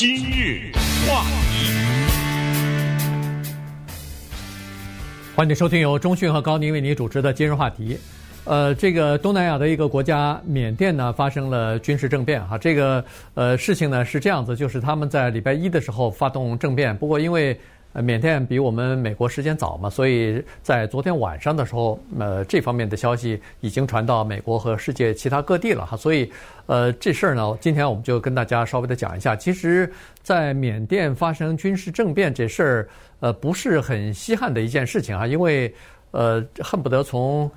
今日话题，欢迎收听由中讯和高宁为您主持的今日话题。呃，这个东南亚的一个国家缅甸呢，发生了军事政变哈。这个呃事情呢是这样子，就是他们在礼拜一的时候发动政变，不过因为呃缅甸比我们美国时间早嘛，所以在昨天晚上的时候，呃这方面的消息已经传到美国和世界其他各地了哈。所以呃这事儿呢，今天我们就跟大家稍微的讲一下。其实，在缅甸发生军事政变这事儿，呃不是很稀罕的一件事情啊，因为呃恨不得从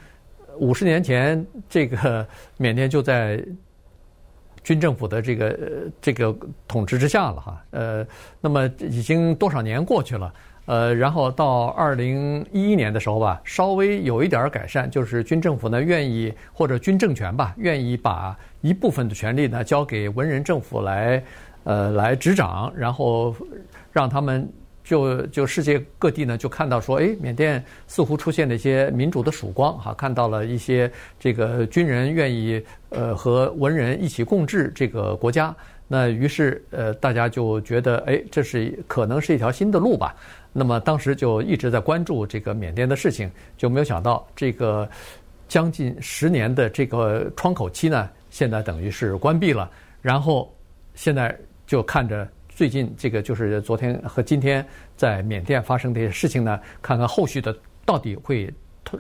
五十年前，这个 缅甸就在军政府的这个这个统治之下了哈。呃，那么已经多少年过去了？呃，然后到二零一一年的时候吧，稍微有一点改善，就是军政府呢愿意或者军政权吧，愿意把一部分的权力呢交给文人政府来呃来执掌，然后让他们。就就世界各地呢，就看到说，哎，缅甸似乎出现了一些民主的曙光，哈，看到了一些这个军人愿意呃和文人一起共治这个国家，那于是呃大家就觉得，哎，这是可能是一条新的路吧。那么当时就一直在关注这个缅甸的事情，就没有想到这个将近十年的这个窗口期呢，现在等于是关闭了，然后现在就看着。最近这个就是昨天和今天在缅甸发生的一些事情呢，看看后续的到底会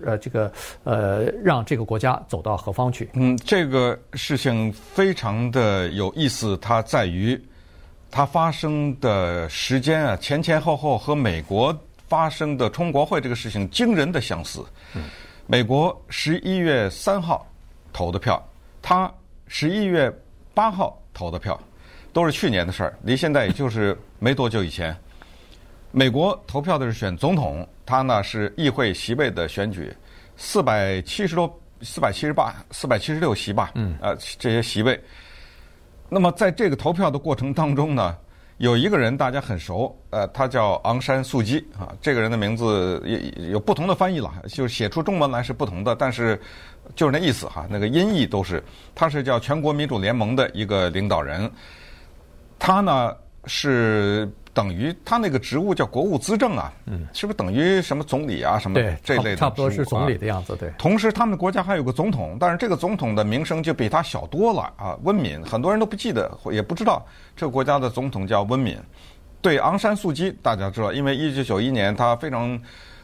呃这个呃让这个国家走到何方去？嗯，这个事情非常的有意思，它在于它发生的时间啊，前前后后和美国发生的冲国会这个事情惊人的相似。嗯，美国十一月三号投的票，他十一月八号投的票。都是去年的事儿，离现在也就是没多久以前。美国投票的是选总统，他呢是议会席位的选举，四百七十多、四百七十八、四百七十六席吧，嗯，呃，这些席位。那么在这个投票的过程当中呢，有一个人大家很熟，呃，他叫昂山素姬啊，这个人的名字也有不同的翻译了，就是写出中文来是不同的，但是就是那意思哈，那个音译都是，他是叫全国民主联盟的一个领导人。他呢是等于他那个职务叫国务资政啊，嗯，是不是等于什么总理啊什么这类的？差不多是总理的样子，对。同时，他们国家还有个总统，但是这个总统的名声就比他小多了啊。温敏，很多人都不记得，也不知道这个国家的总统叫温敏。对，昂山素姬大家知道，因为一九九一年他非常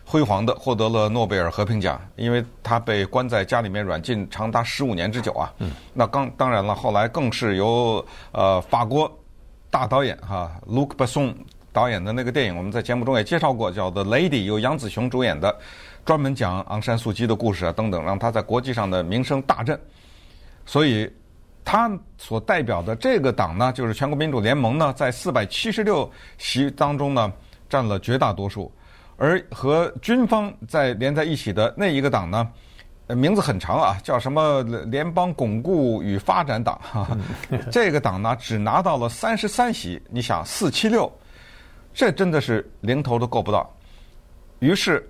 辉煌的获得了诺贝尔和平奖，因为他被关在家里面软禁长达十五年之久啊。嗯。那刚当然了，后来更是由呃法国。大导演哈，Luc Besson 导演的那个电影，我们在节目中也介绍过，叫《The Lady》，由杨紫琼主演的，专门讲昂山素姬的故事啊等等，让她在国际上的名声大振。所以，他所代表的这个党呢，就是全国民主联盟呢，在四百七十六席当中呢，占了绝大多数，而和军方在连在一起的那一个党呢。名字很长啊，叫什么联邦巩固与发展党？哈，这个党呢，只拿到了三十三席。你想四七六，这真的是零头都够不到。于是，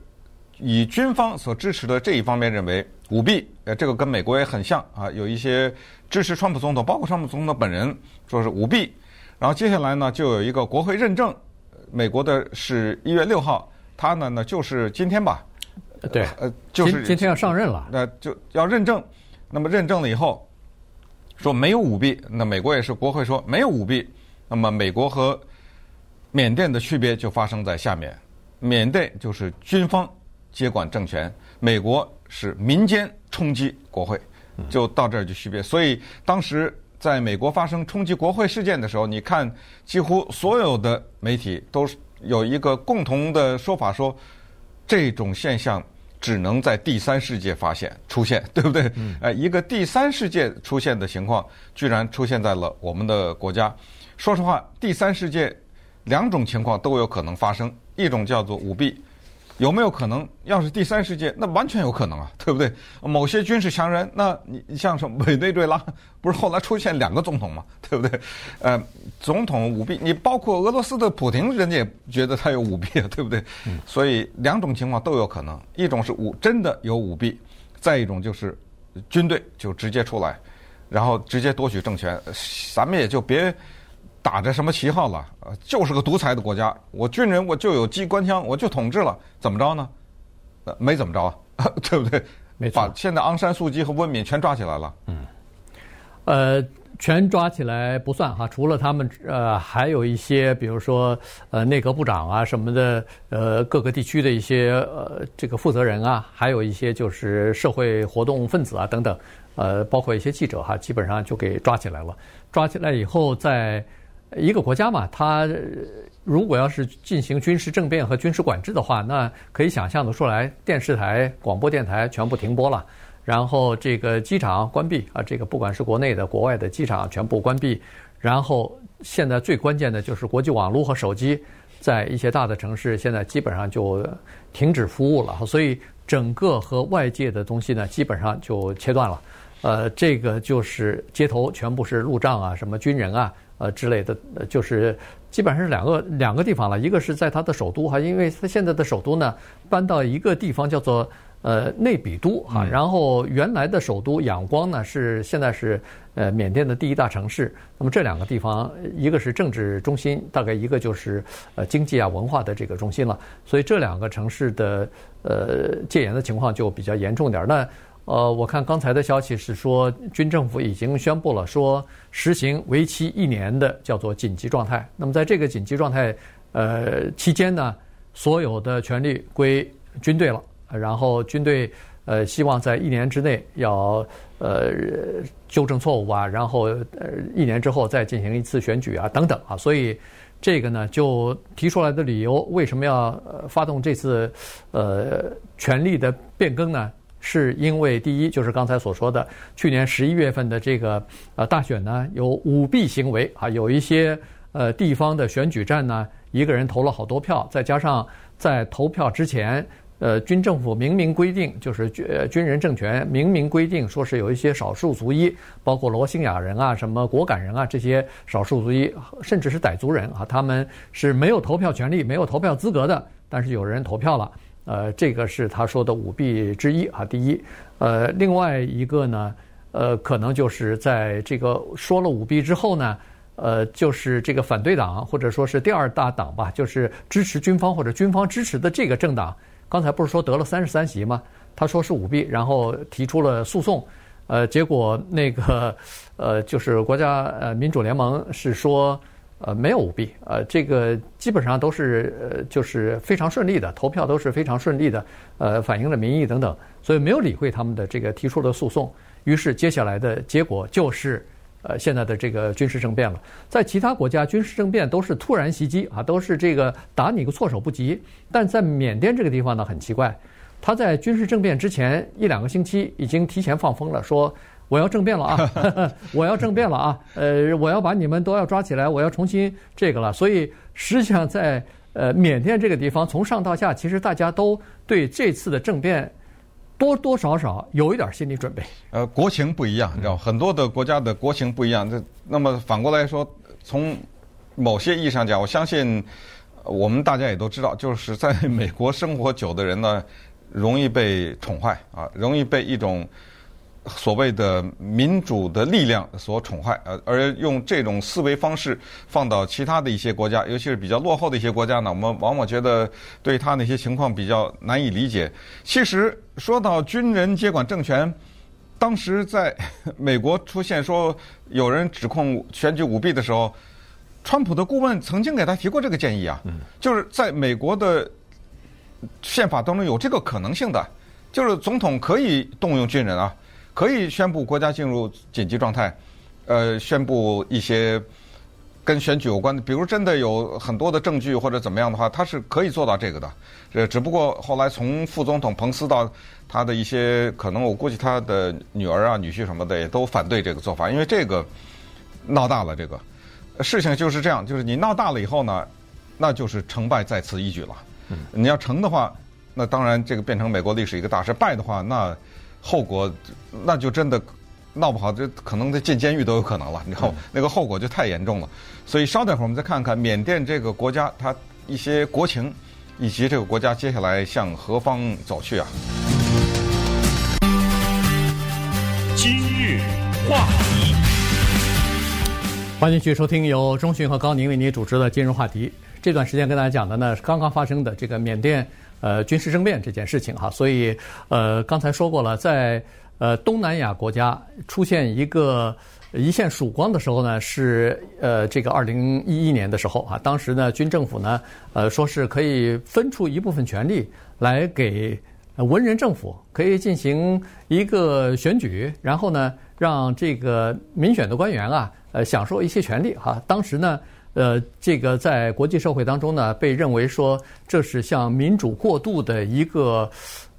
以军方所支持的这一方面认为舞弊，呃，这个跟美国也很像啊。有一些支持川普总统，包括川普总统本人，说是舞弊。然后接下来呢，就有一个国会认证，美国的是一月六号，他呢呢就是今天吧。对，呃，就是今，天要上任了，那就要认证。那么认证了以后，说没有舞弊，那美国也是国会说没有舞弊。那么美国和缅甸的区别就发生在下面：缅甸就是军方接管政权，美国是民间冲击国会，就到这儿就区别。所以当时在美国发生冲击国会事件的时候，你看几乎所有的媒体都是有一个共同的说法说。这种现象只能在第三世界发现出现，对不对？哎，一个第三世界出现的情况，居然出现在了我们的国家。说实话，第三世界两种情况都有可能发生，一种叫做舞弊。有没有可能？要是第三世界，那完全有可能啊，对不对？某些军事强人，那你你像什么委内瑞拉，不是后来出现两个总统吗？对不对？呃，总统舞弊，你包括俄罗斯的普京，人家也觉得他有舞弊啊，对不对？嗯。所以两种情况都有可能，一种是舞真的有舞弊，再一种就是军队就直接出来，然后直接夺取政权，咱们也就别打着什么旗号了？呃，就是个独裁的国家，我军人我就有机关枪，我就统治了，怎么着呢？呃，没怎么着啊，对不对？没错。把现在昂山素姬和温敏全抓起来了。嗯。呃。全抓起来不算哈，除了他们，呃，还有一些，比如说，呃，内阁部长啊什么的，呃，各个地区的一些呃这个负责人啊，还有一些就是社会活动分子啊等等，呃，包括一些记者哈，基本上就给抓起来了。抓起来以后，在一个国家嘛，它如果要是进行军事政变和军事管制的话，那可以想象得出来，电视台、广播电台全部停播了。然后这个机场关闭啊，这个不管是国内的、国外的机场全部关闭。然后现在最关键的就是国际网络和手机，在一些大的城市现在基本上就停止服务了。所以整个和外界的东西呢，基本上就切断了。呃，这个就是街头全部是路障啊，什么军人啊，呃之类的，就是基本上是两个两个地方了。一个是在它的首都哈，因为它现在的首都呢搬到一个地方叫做。呃，内比都哈，然后原来的首都仰光呢，是现在是呃缅甸的第一大城市。那么这两个地方，一个是政治中心，大概一个就是呃经济啊文化的这个中心了。所以这两个城市的呃戒严的情况就比较严重点儿。那呃，我看刚才的消息是说，军政府已经宣布了说实行为期一年的叫做紧急状态。那么在这个紧急状态呃期间呢，所有的权力归军队了。然后军队呃希望在一年之内要呃纠正错误啊，然后呃一年之后再进行一次选举啊等等啊，所以这个呢就提出来的理由，为什么要发动这次呃权力的变更呢？是因为第一就是刚才所说的，去年十一月份的这个呃大选呢有舞弊行为啊，有一些呃地方的选举站呢一个人投了好多票，再加上在投票之前。呃，军政府明明规定，就是军军人政权明明规定，说是有一些少数族裔，包括罗兴亚人啊、什么果敢人啊这些少数族裔，甚至是傣族人啊，他们是没有投票权利、没有投票资格的。但是有人投票了，呃，这个是他说的舞弊之一啊。第一，呃，另外一个呢，呃，可能就是在这个说了舞弊之后呢，呃，就是这个反对党或者说是第二大党吧，就是支持军方或者军方支持的这个政党。刚才不是说得了三十三席吗？他说是舞弊，然后提出了诉讼，呃，结果那个呃，就是国家呃民主联盟是说呃没有舞弊，呃，这个基本上都是呃就是非常顺利的，投票都是非常顺利的，呃，反映了民意等等，所以没有理会他们的这个提出的诉讼。于是接下来的结果就是。呃，现在的这个军事政变了，在其他国家军事政变都是突然袭击啊，都是这个打你个措手不及。但在缅甸这个地方呢，很奇怪，他在军事政变之前一两个星期已经提前放风了，说我要政变了啊，我要政变了啊，呃，我要把你们都要抓起来，我要重新这个了。所以实际上在呃缅甸这个地方，从上到下，其实大家都对这次的政变。多多少少有一点心理准备。呃，国情不一样，你知道，很多的国家的国情不一样。这那么反过来说，从某些意义上讲，我相信我们大家也都知道，就是在美国生活久的人呢，容易被宠坏啊，容易被一种。所谓的民主的力量所宠坏，呃，而用这种思维方式放到其他的一些国家，尤其是比较落后的一些国家呢，我们往往觉得对他那些情况比较难以理解。其实说到军人接管政权，当时在美国出现说有人指控选举舞弊的时候，川普的顾问曾经给他提过这个建议啊，就是在美国的宪法当中有这个可能性的，就是总统可以动用军人啊。可以宣布国家进入紧急状态，呃，宣布一些跟选举有关的，比如真的有很多的证据或者怎么样的话，他是可以做到这个的。呃，只不过后来从副总统彭斯到他的一些可能，我估计他的女儿啊、女婿什么的也都反对这个做法，因为这个闹大了。这个事情就是这样，就是你闹大了以后呢，那就是成败在此一举了。你要成的话，那当然这个变成美国历史一个大事；败的话，那。后果，那就真的闹不好，这可能得进监狱都有可能了。然后那个后果就太严重了。所以稍等会儿我们再看看缅甸这个国家它一些国情，以及这个国家接下来向何方走去啊。今日话题，欢迎继续收听由中讯和高宁为您主持的今日话题。这段时间跟大家讲的呢是刚刚发生的这个缅甸呃军事政变这件事情哈，所以呃刚才说过了，在呃东南亚国家出现一个一线曙光的时候呢，是呃这个二零一一年的时候啊，当时呢军政府呢呃说是可以分出一部分权力来给文人政府，可以进行一个选举，然后呢让这个民选的官员啊。呃，享受一些权利哈。当时呢，呃，这个在国际社会当中呢，被认为说这是向民主过渡的一个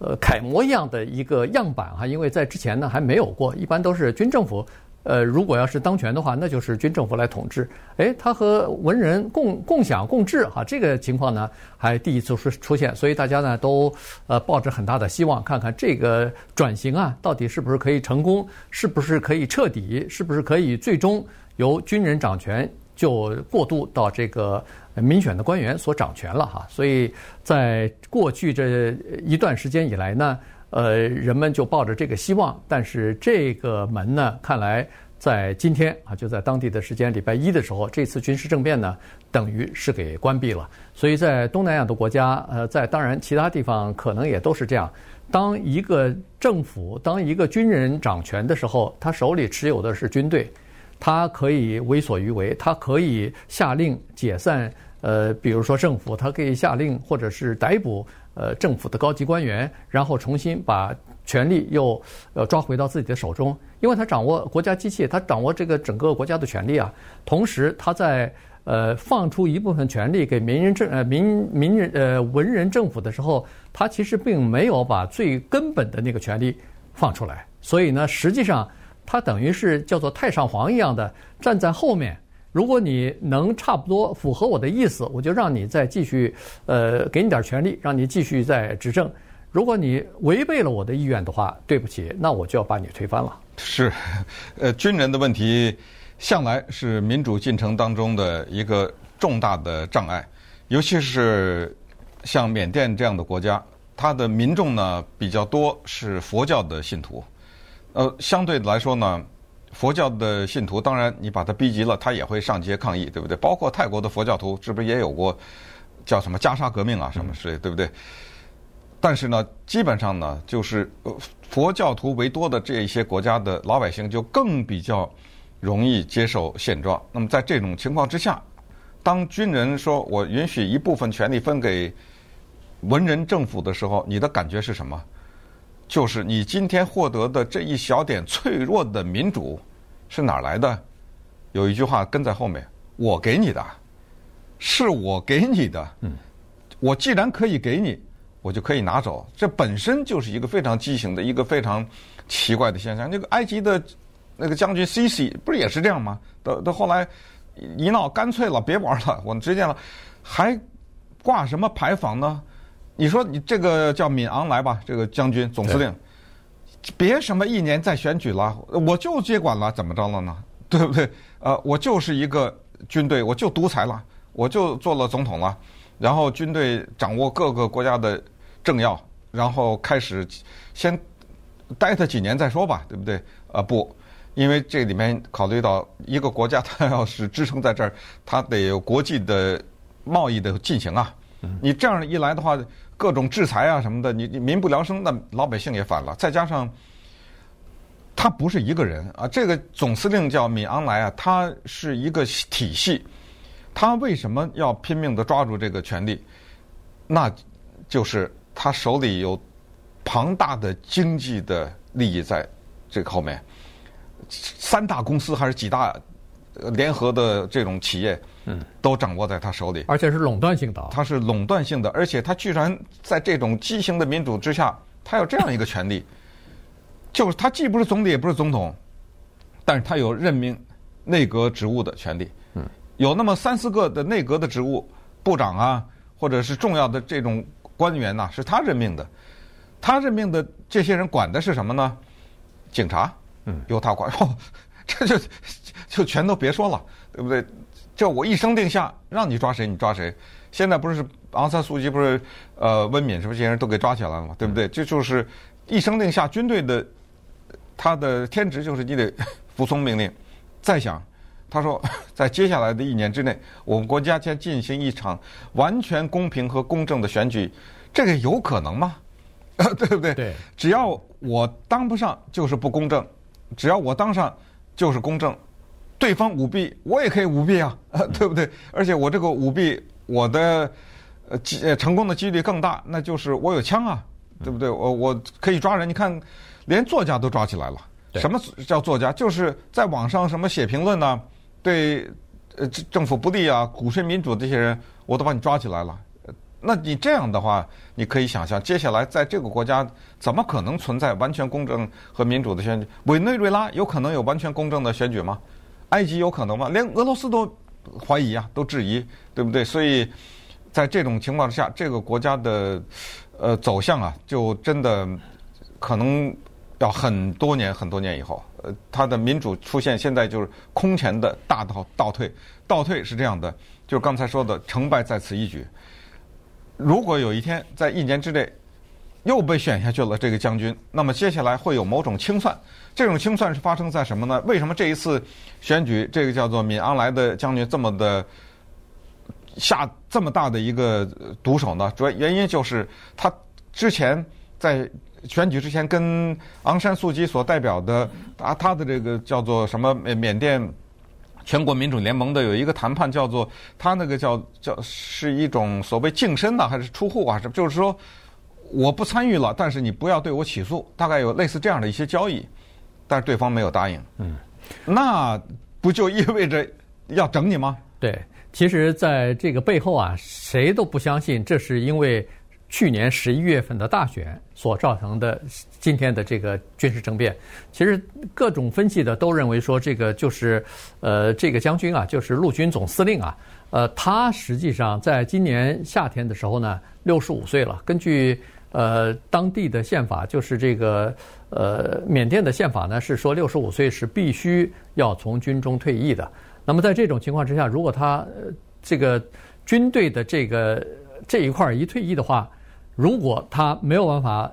呃楷模一样的一个样板哈。因为在之前呢还没有过，一般都是军政府。呃，如果要是当权的话，那就是军政府来统治。诶，他和文人共共享共治哈，这个情况呢还第一次出出现，所以大家呢都呃抱着很大的希望，看看这个转型啊到底是不是可以成功，是不是可以彻底，是不是可以最终。由军人掌权，就过渡到这个民选的官员所掌权了哈。所以在过去这一段时间以来呢，呃，人们就抱着这个希望。但是这个门呢，看来在今天啊，就在当地的时间礼拜一的时候，这次军事政变呢，等于是给关闭了。所以在东南亚的国家，呃，在当然其他地方可能也都是这样。当一个政府，当一个军人掌权的时候，他手里持有的是军队。他可以为所欲为，他可以下令解散，呃，比如说政府，他可以下令或者是逮捕，呃，政府的高级官员，然后重新把权力又呃抓回到自己的手中，因为他掌握国家机器，他掌握这个整个国家的权力啊。同时，他在呃放出一部分权力给民人政呃民民人呃文人政府的时候，他其实并没有把最根本的那个权力放出来，所以呢，实际上。他等于是叫做太上皇一样的站在后面，如果你能差不多符合我的意思，我就让你再继续，呃，给你点权力，让你继续再执政。如果你违背了我的意愿的话，对不起，那我就要把你推翻了。是，呃，军人的问题向来是民主进程当中的一个重大的障碍，尤其是像缅甸这样的国家，它的民众呢比较多是佛教的信徒。呃，相对来说呢，佛教的信徒，当然你把他逼急了，他也会上街抗议，对不对？包括泰国的佛教徒，是不是也有过叫什么袈裟革命啊，什么之类，对不对？但是呢，基本上呢，就是佛教徒为多的这一些国家的老百姓，就更比较容易接受现状。那么在这种情况之下，当军人说我允许一部分权力分给文人政府的时候，你的感觉是什么？就是你今天获得的这一小点脆弱的民主是哪儿来的？有一句话跟在后面：“我给你的，是我给你的。”嗯，我既然可以给你，我就可以拿走。这本身就是一个非常畸形的一个非常奇怪的现象。那个埃及的那个将军西西不是也是这样吗？到到后来一闹，干脆了，别玩了，我们直接了，还挂什么牌坊呢？你说你这个叫敏昂来吧，这个将军总司令，别什么一年再选举了，我就接管了，怎么着了呢？对不对？呃，我就是一个军队，我就独裁了，我就做了总统了，然后军队掌握各个国家的政要，然后开始先待他几年再说吧，对不对？呃，不，因为这里面考虑到一个国家，它要是支撑在这儿，它得有国际的贸易的进行啊。你这样一来的话，各种制裁啊什么的，你你民不聊生，那老百姓也反了。再加上他不是一个人啊，这个总司令叫敏昂莱啊，他是一个体系。他为什么要拼命的抓住这个权力？那就是他手里有庞大的经济的利益在这个后面，三大公司还是几大联合的这种企业。嗯，都掌握在他手里，而且是垄断性的。他是垄断性的，而且他居然在这种畸形的民主之下，他有这样一个权利，就是他既不是总理，也不是总统，但是他有任命内阁职务的权利。嗯，有那么三四个的内阁的职务，部长啊，或者是重要的这种官员呐，是他任命的。他任命的这些人管的是什么呢？警察，嗯，由他管。哦，这就就全都别说了，对不对？这我一声令下，让你抓谁你抓谁。现在不是昂山素姬不是呃温敏什么这些人都给抓起来了嘛？对不对？这就是一声令下，军队的他的天职就是你得 服从命令。再想他说，在接下来的一年之内，我们国家将进行一场完全公平和公正的选举，这个有可能吗？对不对？对，只要我当不上就是不公正，只要我当上就是公正。对方舞弊，我也可以舞弊啊，对不对？而且我这个舞弊，我的呃几成功的几率更大，那就是我有枪啊，对不对？我我可以抓人。你看，连作家都抓起来了。什么叫作家？就是在网上什么写评论呢？对呃政府不利啊，鼓吹民主这些人，我都把你抓起来了。那你这样的话，你可以想象，接下来在这个国家怎么可能存在完全公正和民主的选举？委内瑞拉有可能有完全公正的选举吗？埃及有可能吗？连俄罗斯都怀疑啊，都质疑，对不对？所以，在这种情况之下，这个国家的呃走向啊，就真的可能要很多年、很多年以后，呃，它的民主出现现在就是空前的大倒倒退。倒退是这样的，就是刚才说的，成败在此一举。如果有一天在一年之内又被选下去了这个将军，那么接下来会有某种清算。这种清算是发生在什么呢？为什么这一次选举，这个叫做敏昂莱的将军这么的下这么大的一个毒手呢？主要原因就是他之前在选举之前跟昂山素姬所代表的啊，他的这个叫做什么缅甸全国民主联盟的有一个谈判，叫做他那个叫叫是一种所谓净身呢，还是出户啊？是就是说我不参与了，但是你不要对我起诉，大概有类似这样的一些交易。但是对方没有答应，嗯，那不就意味着要整你吗？对，其实在这个背后啊，谁都不相信这是因为去年十一月份的大选所造成的今天的这个军事政变。其实各种分析的都认为说，这个就是呃，这个将军啊，就是陆军总司令啊，呃，他实际上在今年夏天的时候呢，六十五岁了。根据呃当地的宪法，就是这个。呃，缅甸的宪法呢是说，六十五岁是必须要从军中退役的。那么在这种情况之下，如果他呃这个军队的这个这一块一退役的话，如果他没有办法，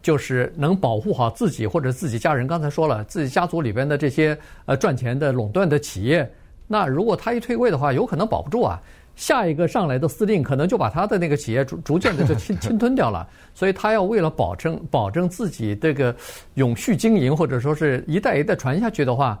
就是能保护好自己或者自己家人，刚才说了，自己家族里边的这些呃赚钱的垄断的企业，那如果他一退位的话，有可能保不住啊。下一个上来的司令可能就把他的那个企业逐 逐渐的就 侵侵吞掉了，所以他要为了保证保证自己这个永续经营或者说是一代一代传下去的话，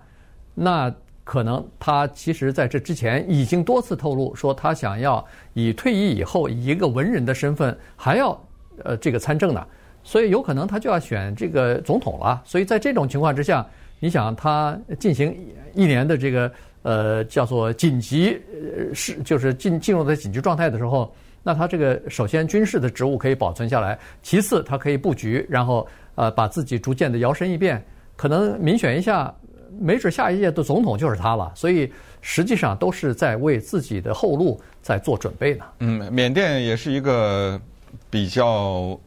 那可能他其实在这之前已经多次透露说他想要以退役以后以一个文人的身份还要呃这个参政呢，所以有可能他就要选这个总统了。所以在这种情况之下，你想他 进行一年的这个。呃，叫做紧急呃是就是进进入的紧急状态的时候，那他这个首先军事的职务可以保存下来，其次他可以布局，然后呃把自己逐渐的摇身一变，可能民选一下，没准下一届的总统就是他了。所以实际上都是在为自己的后路在做准备呢。嗯，缅甸也是一个比较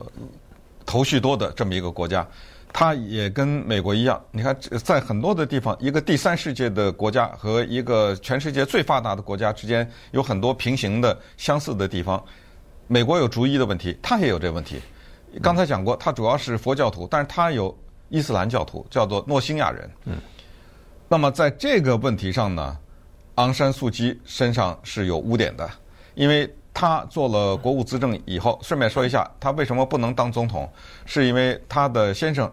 头绪多的这么一个国家。它也跟美国一样，你看，在很多的地方，一个第三世界的国家和一个全世界最发达的国家之间有很多平行的相似的地方。美国有逐一的问题，它也有这个问题。刚才讲过，它主要是佛教徒，但是它有伊斯兰教徒，叫做诺辛亚人。嗯。那么在这个问题上呢，昂山素姬身上是有污点的，因为。他做了国务资政以后，顺便说一下，他为什么不能当总统？是因为他的先生，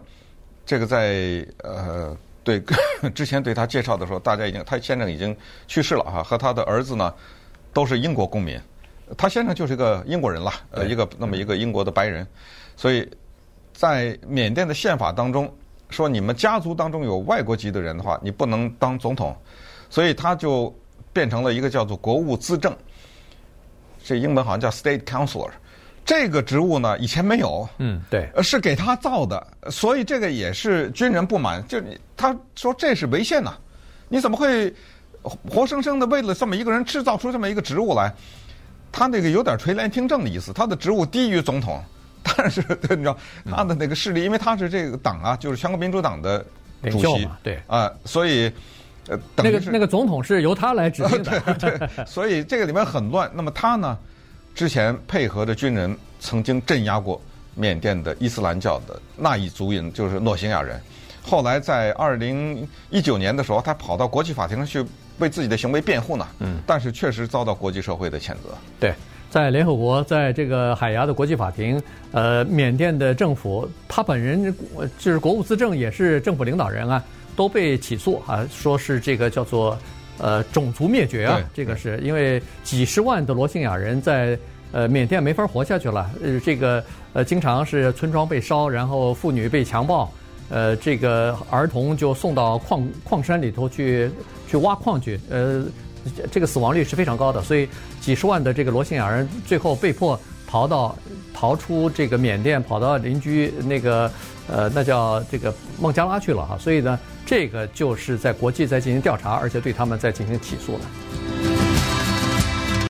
这个在呃对 之前对他介绍的时候，大家已经他先生已经去世了哈，和他的儿子呢都是英国公民，他先生就是一个英国人了，呃，一个那么一个英国的白人，所以在缅甸的宪法当中说，你们家族当中有外国籍的人的话，你不能当总统，所以他就变成了一个叫做国务资政。这英文好像叫 State Counselor，这个职务呢以前没有，嗯，对，是给他造的，所以这个也是军人不满，就他说这是违宪呐，你怎么会活生生的为了这么一个人制造出这么一个职务来？他那个有点垂帘听政的意思，他的职务低于总统，但是 你知道他的那个势力，因为他是这个党啊，就是全国民主党的主席，对啊、呃，所以。呃，那个那个总统是由他来指定的，对对，所以这个里面很乱。那么他呢，之前配合的军人曾经镇压过缅甸的伊斯兰教的那一族人，就是诺兴亚人。后来在二零一九年的时候，他跑到国际法庭上去为自己的行为辩护呢。嗯，但是确实遭到国际社会的谴责。对，在联合国，在这个海牙的国际法庭，呃，缅甸的政府他本人就是国务资政，也是政府领导人啊，都被起诉啊，说是这个叫做呃种族灭绝啊，这个是因为几十万的罗兴亚人在呃缅甸没法活下去了，呃，这个呃经常是村庄被烧，然后妇女被强暴。呃，这个儿童就送到矿矿山里头去去挖矿去，呃，这个死亡率是非常高的，所以几十万的这个罗兴亚人最后被迫逃到逃出这个缅甸，跑到邻居那个呃，那叫这个孟加拉去了哈，所以呢，这个就是在国际在进行调查，而且对他们在进行起诉了。